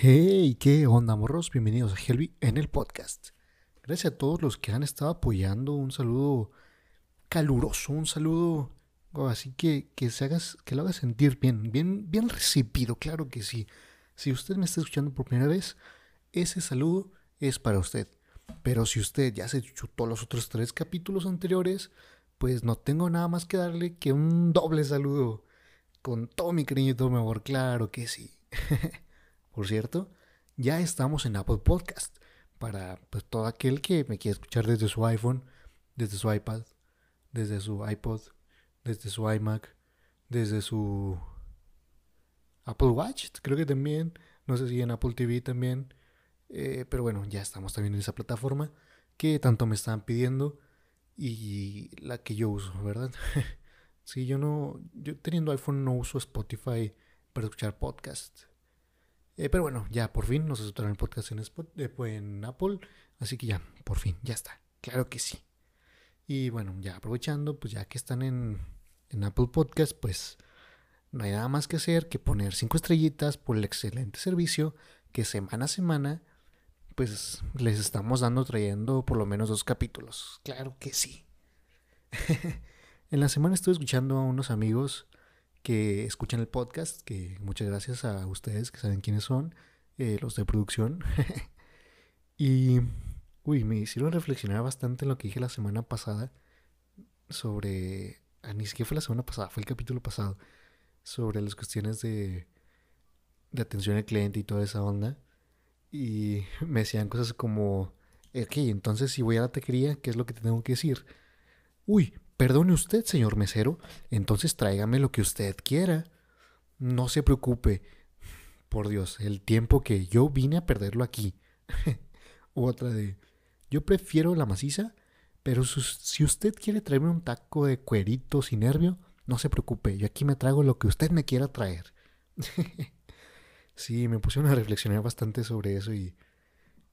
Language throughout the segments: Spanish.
Hey, ¿qué onda, morros? Bienvenidos a Helby en el podcast. Gracias a todos los que han estado apoyando. Un saludo caluroso, un saludo así que, que, se hagas, que lo haga sentir bien, bien, bien recibido, claro que sí. Si usted me está escuchando por primera vez, ese saludo es para usted. Pero si usted ya se chutó los otros tres capítulos anteriores, pues no tengo nada más que darle que un doble saludo. Con todo mi cariño y todo mi amor, claro que sí. Por cierto, ya estamos en Apple Podcast para pues, todo aquel que me quiera escuchar desde su iPhone, desde su iPad, desde su iPod, desde su iMac, desde su Apple Watch, creo que también, no sé si en Apple TV también, eh, pero bueno, ya estamos también en esa plataforma que tanto me están pidiendo y la que yo uso, ¿verdad? sí, yo no, yo teniendo iPhone no uso Spotify para escuchar podcasts. Eh, pero bueno, ya por fin nos aceptaron el podcast en, eh, en Apple. Así que ya, por fin, ya está. Claro que sí. Y bueno, ya aprovechando, pues ya que están en, en Apple Podcast, pues no hay nada más que hacer que poner cinco estrellitas por el excelente servicio que semana a semana, pues les estamos dando, trayendo por lo menos dos capítulos. Claro que sí. en la semana estuve escuchando a unos amigos que escuchan el podcast, que muchas gracias a ustedes que saben quiénes son, eh, los de producción. y, uy, me hicieron reflexionar bastante en lo que dije la semana pasada sobre, ah, ni siquiera fue la semana pasada, fue el capítulo pasado, sobre las cuestiones de, de atención al cliente y toda esa onda. Y me decían cosas como, ok, entonces si voy a la taquería, ¿qué es lo que te tengo que decir? Uy, Perdone usted, señor mesero, entonces tráigame lo que usted quiera. No se preocupe. Por Dios, el tiempo que yo vine a perderlo aquí. Otra de... Yo prefiero la maciza, pero si usted quiere traerme un taco de cuerito sin nervio, no se preocupe, yo aquí me traigo lo que usted me quiera traer. sí, me puse a reflexionar bastante sobre eso y...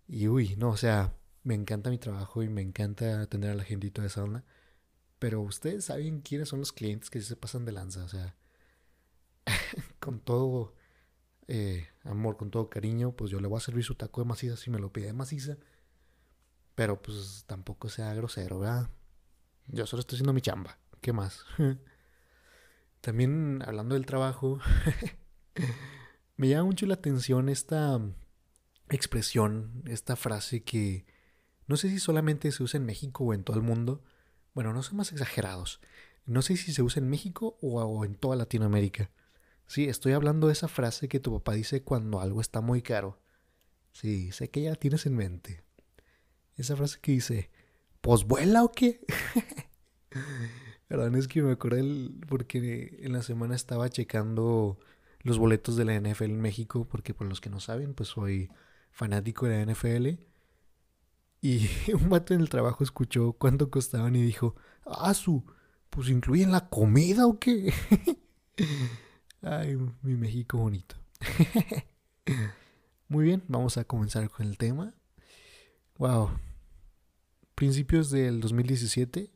Y uy, no, o sea, me encanta mi trabajo y me encanta atender a la gente y toda esa onda. Pero ustedes saben quiénes son los clientes que se pasan de lanza. O sea, con todo eh, amor, con todo cariño, pues yo le voy a servir su taco de maciza si me lo pide de maciza. Pero pues tampoco sea grosero, ¿verdad? Yo solo estoy haciendo mi chamba. ¿Qué más? También hablando del trabajo, me llama mucho la atención esta expresión, esta frase que no sé si solamente se usa en México o en todo el mundo, bueno, no son más exagerados. No sé si se usa en México o, en toda Latinoamérica. Sí, estoy hablando de esa frase que tu papá dice cuando algo está muy caro. Sí, sé que ya la tienes en mente. Esa frase que dice, ¿pues vuela o qué? Perdón, es que me acordé porque en la semana estaba checando los boletos de la NFL en México, porque por los que no saben, pues soy fanático de la NFL. Y un vato en el trabajo escuchó cuánto costaban y dijo, ah, su, pues incluyen la comida o qué. Ay, mi México bonito. Muy bien, vamos a comenzar con el tema. Wow. Principios del 2017.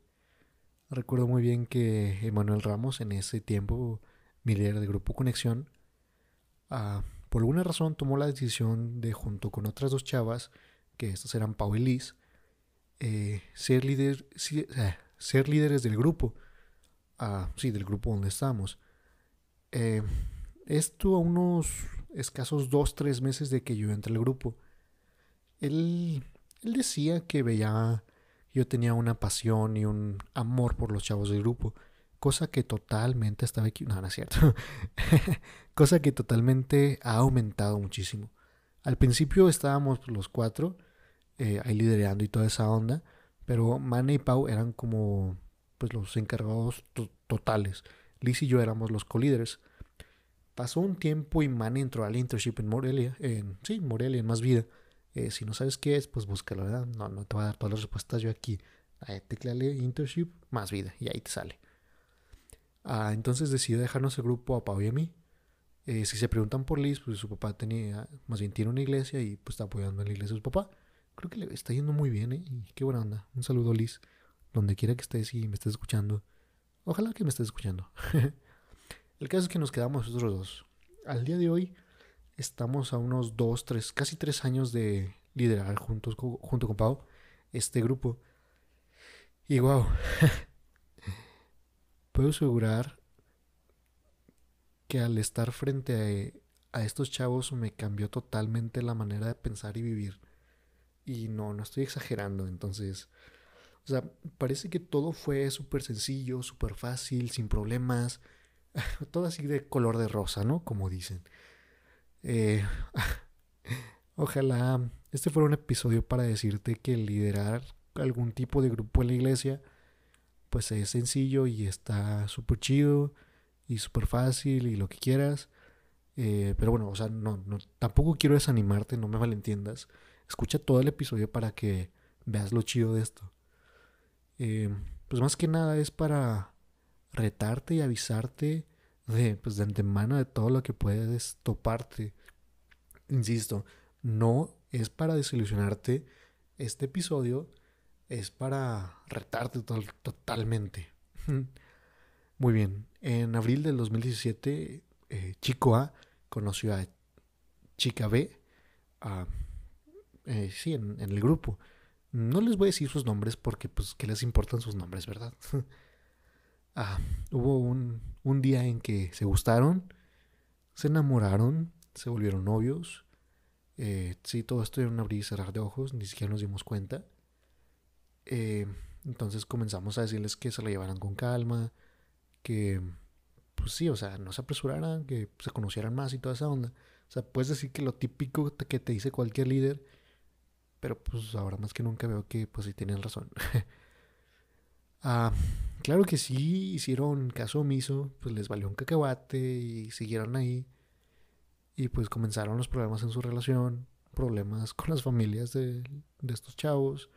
Recuerdo muy bien que Emanuel Ramos, en ese tiempo, mi líder de Grupo Conexión, ah, por alguna razón tomó la decisión de, junto con otras dos chavas, que estos eran Pau y Liz, eh, ser, líder, ser líderes del grupo. Ah, sí, del grupo donde estamos. Eh, esto a unos escasos dos, tres meses de que yo entré al grupo. Él, él decía que veía, yo tenía una pasión y un amor por los chavos del grupo. Cosa que totalmente estaba aquí. No, no es cierto. cosa que totalmente ha aumentado muchísimo. Al principio estábamos los cuatro eh, ahí liderando y toda esa onda. Pero Mane y Pau eran como pues los encargados totales. Liz y yo éramos los co-líderes. Pasó un tiempo y Mane entró al internship en Morelia. En, sí, Morelia, en Más Vida. Eh, si no sabes qué es, pues búscalo, ¿verdad? No, no te voy a dar todas las respuestas yo aquí. Ahí tecleale internship, Más Vida, y ahí te sale. Ah, entonces decidió dejarnos el grupo a Pau y a mí. Eh, si se preguntan por Liz, pues su papá tenía, más bien tiene una iglesia y pues está apoyando en la iglesia de su papá creo que le está yendo muy bien, ¿eh? Y qué buena onda. Un saludo, Liz, donde quiera que estés y me estés escuchando. Ojalá que me estés escuchando. El caso es que nos quedamos nosotros dos. Al día de hoy, estamos a unos dos, tres, casi tres años de liderar juntos, junto con Pau este grupo. Y wow, puedo asegurar que al estar frente a, a, estos chavos me cambió totalmente la manera de pensar y vivir. Y no, no estoy exagerando. Entonces, o sea, parece que todo fue súper sencillo, súper fácil, sin problemas. Todo así de color de rosa, ¿no? Como dicen. Eh, ojalá este fuera un episodio para decirte que liderar algún tipo de grupo en la iglesia, pues es sencillo y está súper chido y súper fácil y lo que quieras. Eh, pero bueno, o sea, no, no, tampoco quiero desanimarte, no me malentiendas. Escucha todo el episodio para que veas lo chido de esto. Eh, pues más que nada es para retarte y avisarte de, pues de antemano de todo lo que puedes toparte. Insisto, no es para desilusionarte. Este episodio es para retarte totalmente. Muy bien, en abril del 2017, eh, Chico A conoció a Chica B, eh, sí, en, el grupo. No les voy a decir sus nombres porque, pues, que les importan sus nombres, ¿verdad? ah, hubo un, un día en que se gustaron, se enamoraron, se volvieron novios. Eh, sí, todo esto era un abrir y cerrar de ojos, ni siquiera nos dimos cuenta. Eh, entonces comenzamos a decirles que se la llevaran con calma, que, pues sí, o sea, no se apresuraran, que se conocieran más y toda esa onda. O sea, puedes decir que lo típico que te dice cualquier líder, pero pues ahora más que nunca veo que pues sí tienen razón. ah, claro que sí hicieron caso omiso, pues les valió un cacahuate y siguieron ahí. Y pues comenzaron los problemas en su relación, problemas con las familias de, de estos chavos,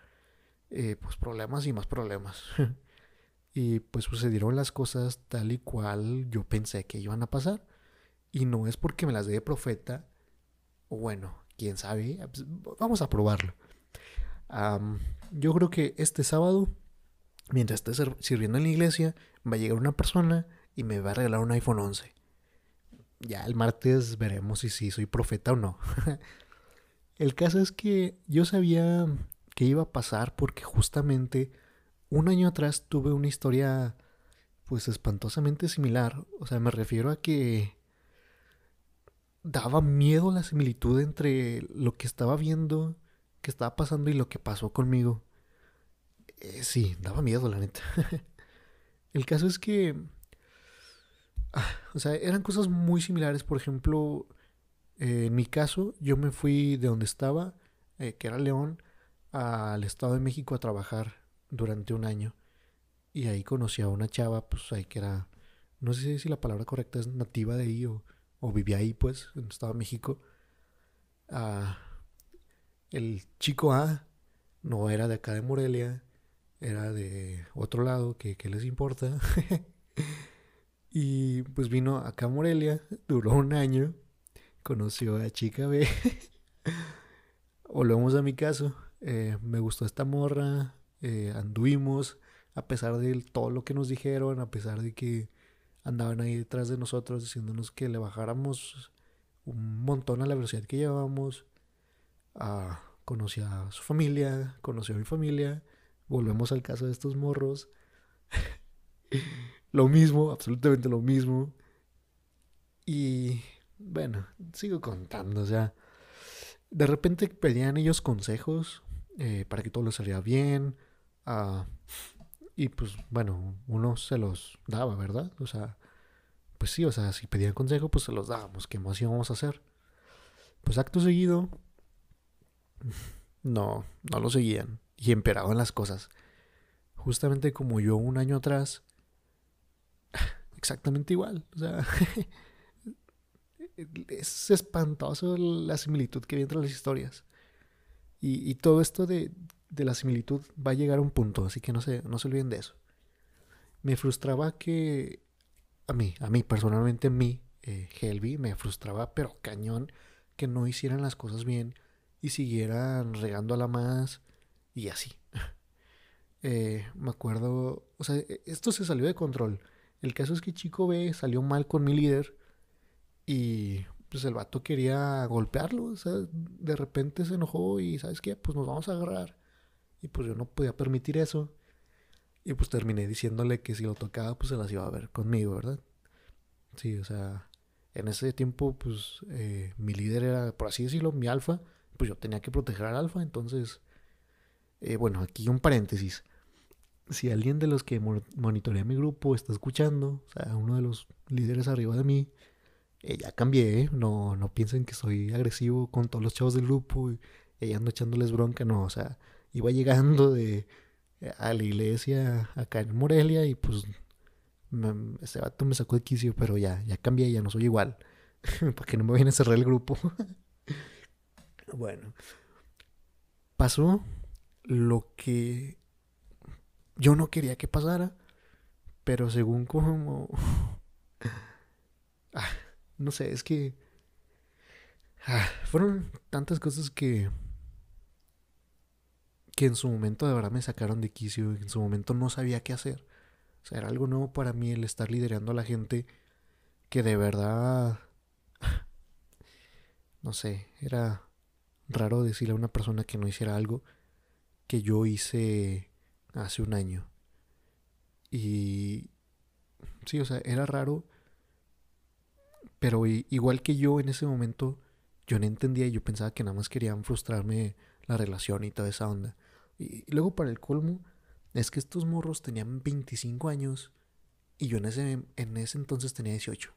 eh, pues problemas y más problemas. y pues sucedieron las cosas tal y cual yo pensé que iban a pasar. Y no es porque me las dé de profeta, o bueno, quién sabe, pues, vamos a probarlo. yo creo que este sábado, mientras esté sirviendo en la iglesia, va a llegar una persona y me va a regalar un iPhone 11. Ya el martes veremos si sí soy profeta o no. el caso es que yo sabía que iba a pasar porque justamente un año atrás tuve una historia pues espantosamente similar. O sea, me refiero a que daba miedo la similitud entre lo que estaba viendo, que estaba pasando y lo que pasó conmigo. Eh, sí, daba miedo, la neta. El caso es que... Ah, o sea, eran cosas muy similares. Por ejemplo, eh, en mi caso, yo me fui de donde estaba, eh, que era León, al Estado de México a trabajar durante un año. Y ahí conocí a una chava, pues ahí que era, no sé si la palabra correcta es nativa de ahí o, o vivía ahí, pues, en Estado México. Ah, el chico A no era de acá de Morelia, era de otro lado, que, que les importa. y pues vino acá a Morelia, duró un año, conoció a chica B. Volvemos a mi caso. Eh, me gustó esta morra, eh, anduvimos, a pesar de todo lo que nos dijeron, a pesar de que andaban ahí detrás de nosotros diciéndonos que le bajáramos un montón a la velocidad que llevábamos. Ah, conocí a su familia, conocí a mi familia, volvemos al caso de estos morros. lo mismo, absolutamente lo mismo. Y bueno, sigo contando, o sea, de repente pedían ellos consejos eh, para que todo les saliera bien. Ah, y pues bueno, uno se los daba, ¿verdad? O sea, pues sí, o sea, si pedían consejo, pues se los dábamos. ¿Qué más íbamos a hacer? Pues acto seguido, no, no lo seguían. Y emperaban las cosas. Justamente como yo un año atrás, exactamente igual. O sea, es espantoso la similitud que hay entre las historias. Y, todo esto de, la similitud va a llegar a un punto, así que no se, no se olviden de eso. Me frustraba que, a mí, a mí personalmente, a mí, eh, Helvi, me frustraba, pero cañón, que no hicieran las cosas bien y siguieran regando a la más y así. Eh, me acuerdo, o sea, e, esto se salió de control. El caso es que Chico B salió mal con mi líder y pues el vato quería golpearlo, o sea, de repente se enojó y ¿sabes qué? Pues nos vamos a agarrar. Y pues yo no podía permitir eso. Y pues terminé diciéndole que si lo tocaba, pues se las iba a ver conmigo, ¿verdad? Sí, o sea, en ese tiempo, pues eh, mi líder era, por así decirlo, mi alfa. Pues yo tenía que proteger al alfa, entonces, eh, bueno, aquí un paréntesis. Si alguien de los que monitorea mi grupo está escuchando, o sea, uno de los líderes arriba de mí, eh, ya cambié, no, no piensen que soy agresivo con todos los chavos del grupo y ella ando echándoles bronca, no, o sea, iba llegando de a la iglesia acá en Morelia y pues ese vato me sacó de quicio, pero ya, ya cambié, ya no soy igual. Para que no me vayan a cerrar el grupo. bueno. Pasó lo que yo no quería que pasara, pero según como... ah, no sé, es que... Ah, fueron tantas cosas que que en su momento de verdad me sacaron de quicio, en su momento no sabía qué hacer. O sea, era algo nuevo para mí el estar liderando a la gente que de verdad, no sé, era raro decirle a una persona que no hiciera algo que yo hice hace un año. Y sí, o sea, era raro, pero igual que yo en ese momento, yo no entendía y yo pensaba que nada más querían frustrarme la relación y toda esa onda. Y, luego para el colmo, es que estos morros tenían 25 años y yo en ese, en ese entonces tenía 18.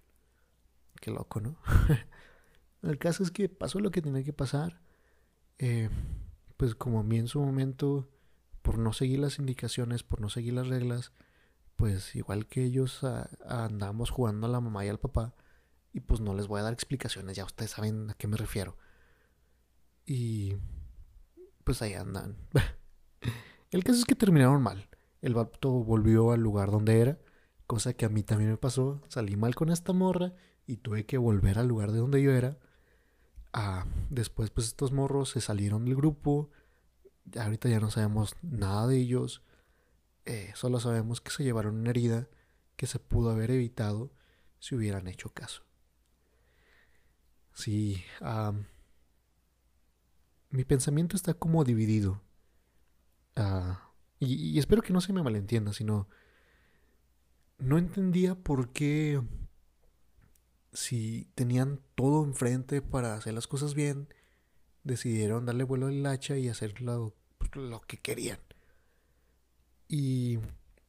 Qué loco, ¿no? el caso es que pasó lo que tenía que pasar. Eh, pues como a mí en su momento, por no seguir las indicaciones, por no seguir las reglas, pues igual que ellos andamos jugando a la mamá y al papá. Y pues no les voy a dar explicaciones, ya ustedes saben a qué me refiero. Y pues ahí andan. El caso es que terminaron mal. El vato volvió al lugar donde era, cosa que a mí también me pasó. Salí mal con esta morra y tuve que volver al lugar de donde yo era. Ah, después, pues estos morros se salieron del grupo. Ahorita ya no sabemos nada de ellos. Eh, solo sabemos que se llevaron una herida que se pudo haber evitado si hubieran hecho caso. Sí, mi pensamiento está como dividido. Ah, y, espero que no se me malentienda, sino no entendía por qué si tenían todo enfrente para hacer las cosas bien, decidieron darle vuelo al hacha y hacer lo, lo que querían. Y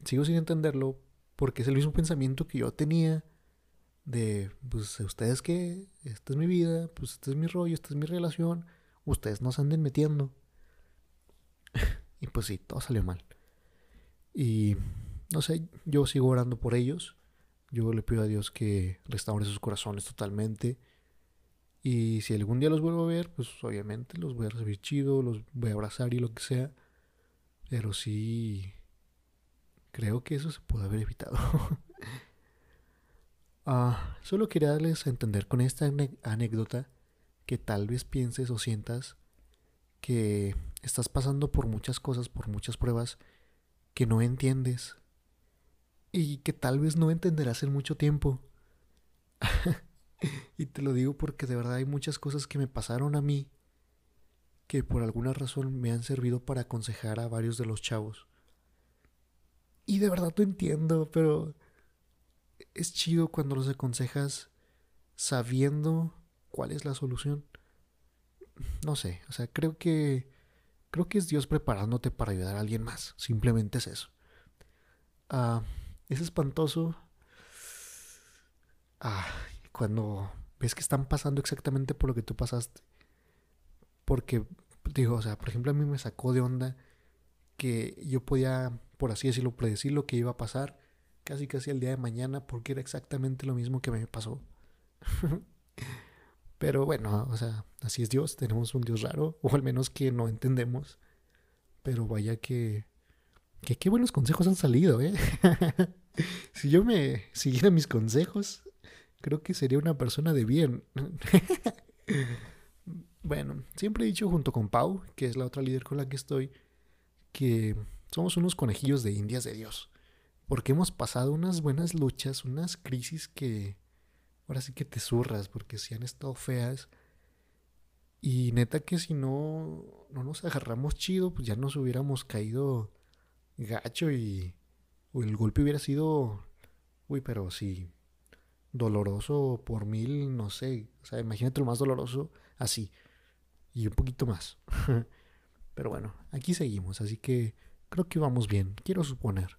sigo sin entenderlo porque es el mismo pensamiento que yo tenía de, pues, ¿ustedes qué? Esta es mi vida, pues, este es mi rollo, esta es mi relación ustedes no se anden metiendo. y pues sí, todo salió mal. Y no sé, yo sigo orando por ellos. Yo le pido a Dios que restaure sus corazones totalmente. Y si algún día los vuelvo a ver, pues obviamente los voy a recibir chido, los voy a abrazar y lo que sea. Pero sí, creo que eso se puede haber evitado. Ah, solo quería darles a entender con esta anécdota que tal vez pienses o sientas que estás pasando por muchas cosas, por muchas pruebas que no entiendes y que tal vez no entenderás en mucho tiempo. y te lo digo porque de verdad hay muchas cosas que me pasaron a mí que por alguna razón me han servido para aconsejar a varios de los chavos. Y de verdad lo entiendo, pero es chido cuando los aconsejas sabiendo ¿Cuál es la solución? No sé, o sea, creo que creo que es Dios preparándote para ayudar a alguien más. Simplemente es eso. Ah, es espantoso. Ah, cuando ves que están pasando exactamente por lo que tú pasaste. Porque, digo, o sea, por ejemplo, a mí me sacó de onda que yo podía, por así decirlo, predecir lo que iba a pasar casi casi el día de mañana porque era exactamente lo mismo que me pasó. Pero bueno, o sea, así es Dios, tenemos un Dios raro, o al menos que no entendemos. Pero vaya que... Que qué buenos consejos han salido, ¿eh? si yo me siguiera mis consejos, creo que sería una persona de bien. bueno, siempre he dicho junto con Pau, que es la otra líder con la que estoy, que somos unos conejillos de indias de Dios. Porque hemos pasado unas buenas luchas, unas crisis que ahora sí que te zurras porque si han estado feas. Y neta que si no, no nos agarramos chido, pues ya nos hubiéramos caído gacho y el golpe hubiera sido, uy, pero sí, doloroso por mil, no sé, o sea, imagínate lo más doloroso así y un poquito más. pero bueno, aquí seguimos, así que creo que vamos bien, quiero suponer.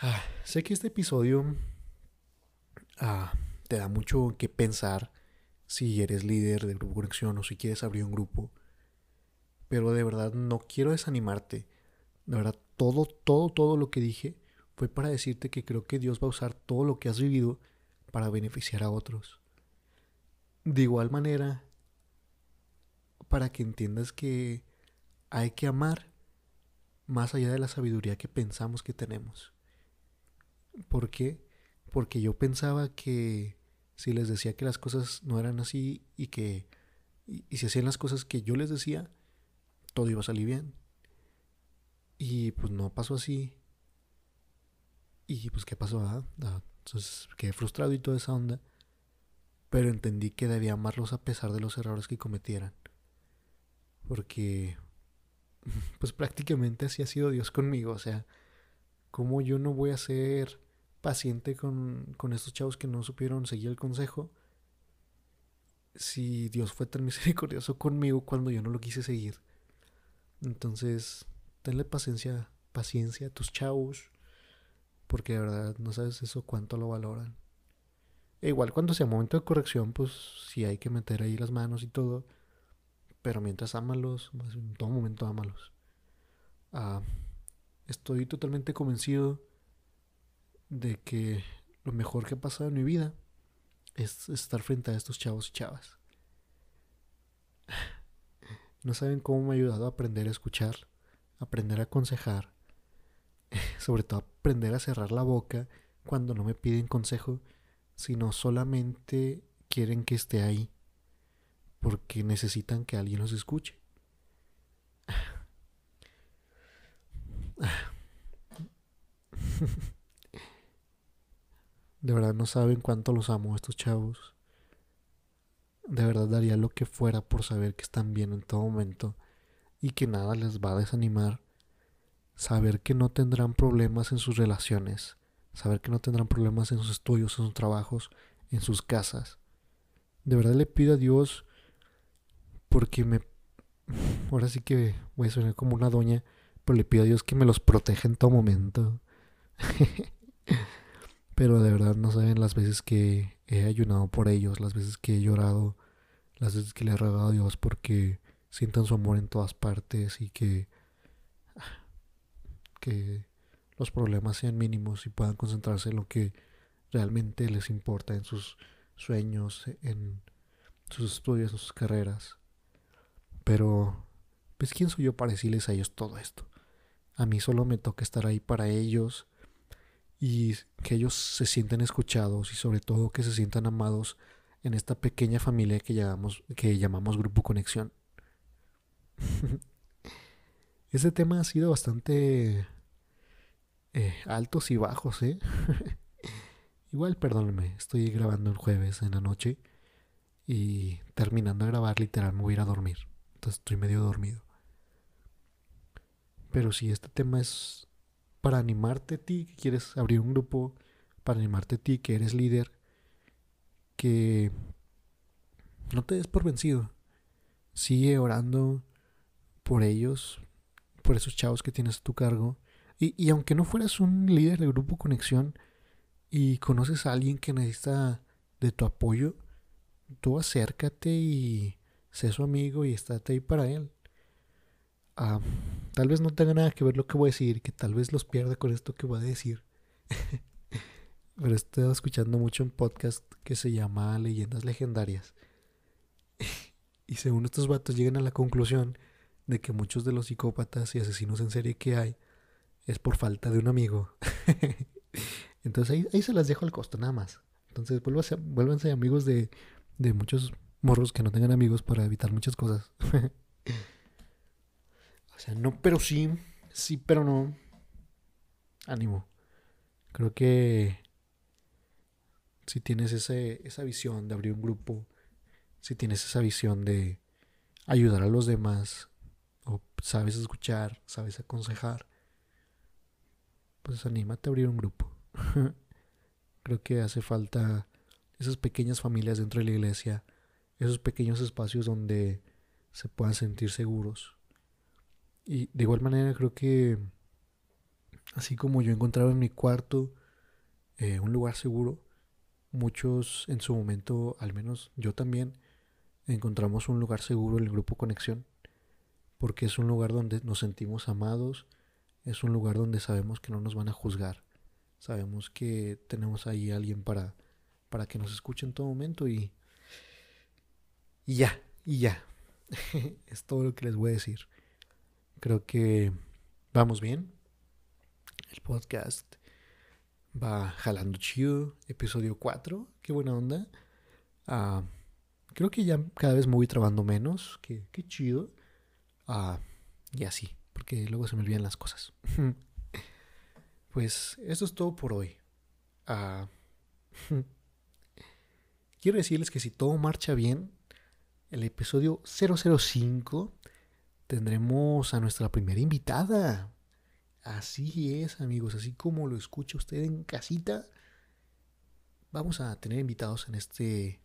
Ah, sé que este episodio ah, te da mucho que pensar si eres líder de grupo conexión o si quieres abrir un grupo. Pero de verdad no quiero desanimarte. De verdad, todo, todo, todo lo que dije fue para decirte que creo que Dios va a usar todo lo que has vivido para beneficiar a otros. De igual manera, para que entiendas que hay que amar más allá de la sabiduría que pensamos que tenemos. ¿Por qué? Porque yo pensaba que si les decía que las cosas no eran así y que y, si hacían las cosas que yo les decía, todo iba a salir bien. Y pues no pasó así. Y pues qué pasó, ah, ah entonces quedé frustrado y toda esa onda. Pero entendí que debía amarlos a pesar de los errores que cometieran. Porque pues prácticamente así ha sido Dios conmigo. O sea, ¿cómo yo no voy a ser paciente con, con estos chavos que no supieron seguir el consejo. Si Dios fue tan misericordioso conmigo cuando yo no lo quise seguir. Entonces, tenle paciencia, paciencia a tus chavos. Porque de verdad no sabes eso cuánto lo valoran. E igual cuando sea momento de corrección, pues sí hay que meter ahí las manos y todo. Pero mientras ámalos, en todo momento ámalos. Ah, estoy totalmente convencido de que lo mejor que ha pasado en mi vida es estar frente a estos chavos y chavas. No saben cómo me ha ayudado a aprender a escuchar, aprender a aconsejar, sobre todo aprender a cerrar la boca cuando no me piden consejo, sino solamente quieren que esté ahí, porque necesitan que alguien los escuche. De verdad no saben cuánto los amo estos chavos. De verdad daría lo que fuera por saber que están bien en todo momento y que nada les va a desanimar. Saber que no tendrán problemas en sus relaciones. Saber que no tendrán problemas en sus estudios, en sus trabajos, en sus casas. De verdad le pido a Dios porque me... Ahora sí que voy a sonar como una doña, pero le pido a Dios que me los proteja en todo momento. Pero de verdad no saben las veces que he ayunado por ellos, las veces que he llorado, las veces que le he rogado a Dios porque sientan su amor en todas partes y que, que los problemas sean mínimos y puedan concentrarse en lo que realmente les importa, en sus sueños, en sus estudios, en sus carreras. Pero, pues, ¿quién soy yo para decirles a ellos todo esto? A mí solo me toca estar ahí para ellos y que ellos se sienten escuchados y sobre todo que se sientan amados en esta pequeña familia que llamamos, que llamamos Grupo Conexión. Ese tema ha sido bastante eh, altos y bajos, ¿eh? Igual, perdónenme, estoy grabando el jueves en la noche y terminando de grabar, literal, me voy a ir a dormir. Entonces estoy medio dormido. Pero si este tema es para animarte a ti que quieres abrir un grupo, para animarte a ti que eres líder, que no te des por vencido. Sigue orando por ellos, por esos chavos que tienes a tu cargo. Y, y aunque no fueras un líder de grupo conexión y conoces a alguien que necesita de tu apoyo, tú acércate y sé su amigo y estate ahí para él. Ah, tal vez no tenga nada que ver lo que voy a decir, que tal vez los pierda con esto que voy a decir. Pero estoy escuchando mucho un podcast que se llama Leyendas Legendarias. y según estos vatos llegan a la conclusión de que muchos de los psicópatas y asesinos en serie que hay es por falta de un amigo. Entonces ahí, se las dejo al costo, nada más. Entonces vuélvanse, amigos de, de muchos morros que no tengan amigos para evitar muchas cosas. O sea, no, pero sí, sí, pero no. Ánimo. Creo que si tienes ese, esa visión de abrir un grupo, si tienes esa visión de ayudar a los demás, o sabes escuchar, sabes aconsejar, pues anímate a abrir un grupo. Creo que hace falta esas pequeñas familias dentro de la iglesia, esos pequeños espacios donde se puedan sentir seguros. Y de igual manera creo que así como yo encontraba en mi cuarto eh, un lugar seguro, muchos en su momento, al menos yo también, encontramos un lugar seguro en el grupo Conexión, porque es un lugar donde nos sentimos amados, es un lugar donde sabemos que no nos van a juzgar, sabemos que tenemos ahí alguien para, para que nos escuche en todo momento y, y ya, y ya. es todo lo que les voy a decir. Creo que vamos bien. El podcast va jalando chido. Episodio 4. Qué buena onda. Ah, creo que ya cada vez me voy trabando menos. Qué, qué chido. Ah, y así. Porque luego se me olvidan las cosas. pues eso es todo por hoy. Ah, quiero decirles que si todo marcha bien, el episodio 005 tendremos a nuestra primera invitada. Así es, amigos, así como lo escucha usted en casita, vamos a tener invitados en este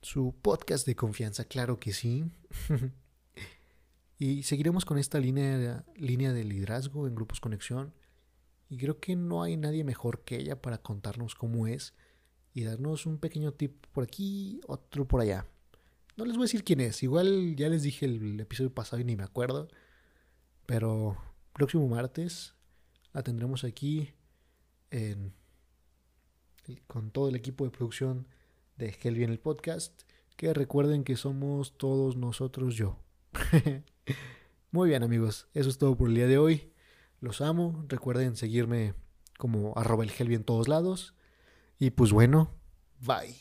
su podcast de confianza, claro que sí. y seguiremos con esta línea, línea de liderazgo en Grupos Conexión. Y creo que no hay nadie mejor que ella para contarnos cómo es y darnos un pequeño tip por aquí, otro por allá. No les voy a decir quién es, igual ya les dije el episodio pasado y ni me acuerdo, pero próximo martes la tendremos aquí con todo el equipo de producción de Helvi en el podcast. Que recuerden que somos todos nosotros yo. Muy bien amigos, eso es todo por el día de hoy. Los amo. Recuerden seguirme como arroba el en todos lados. Y pues bueno, bye.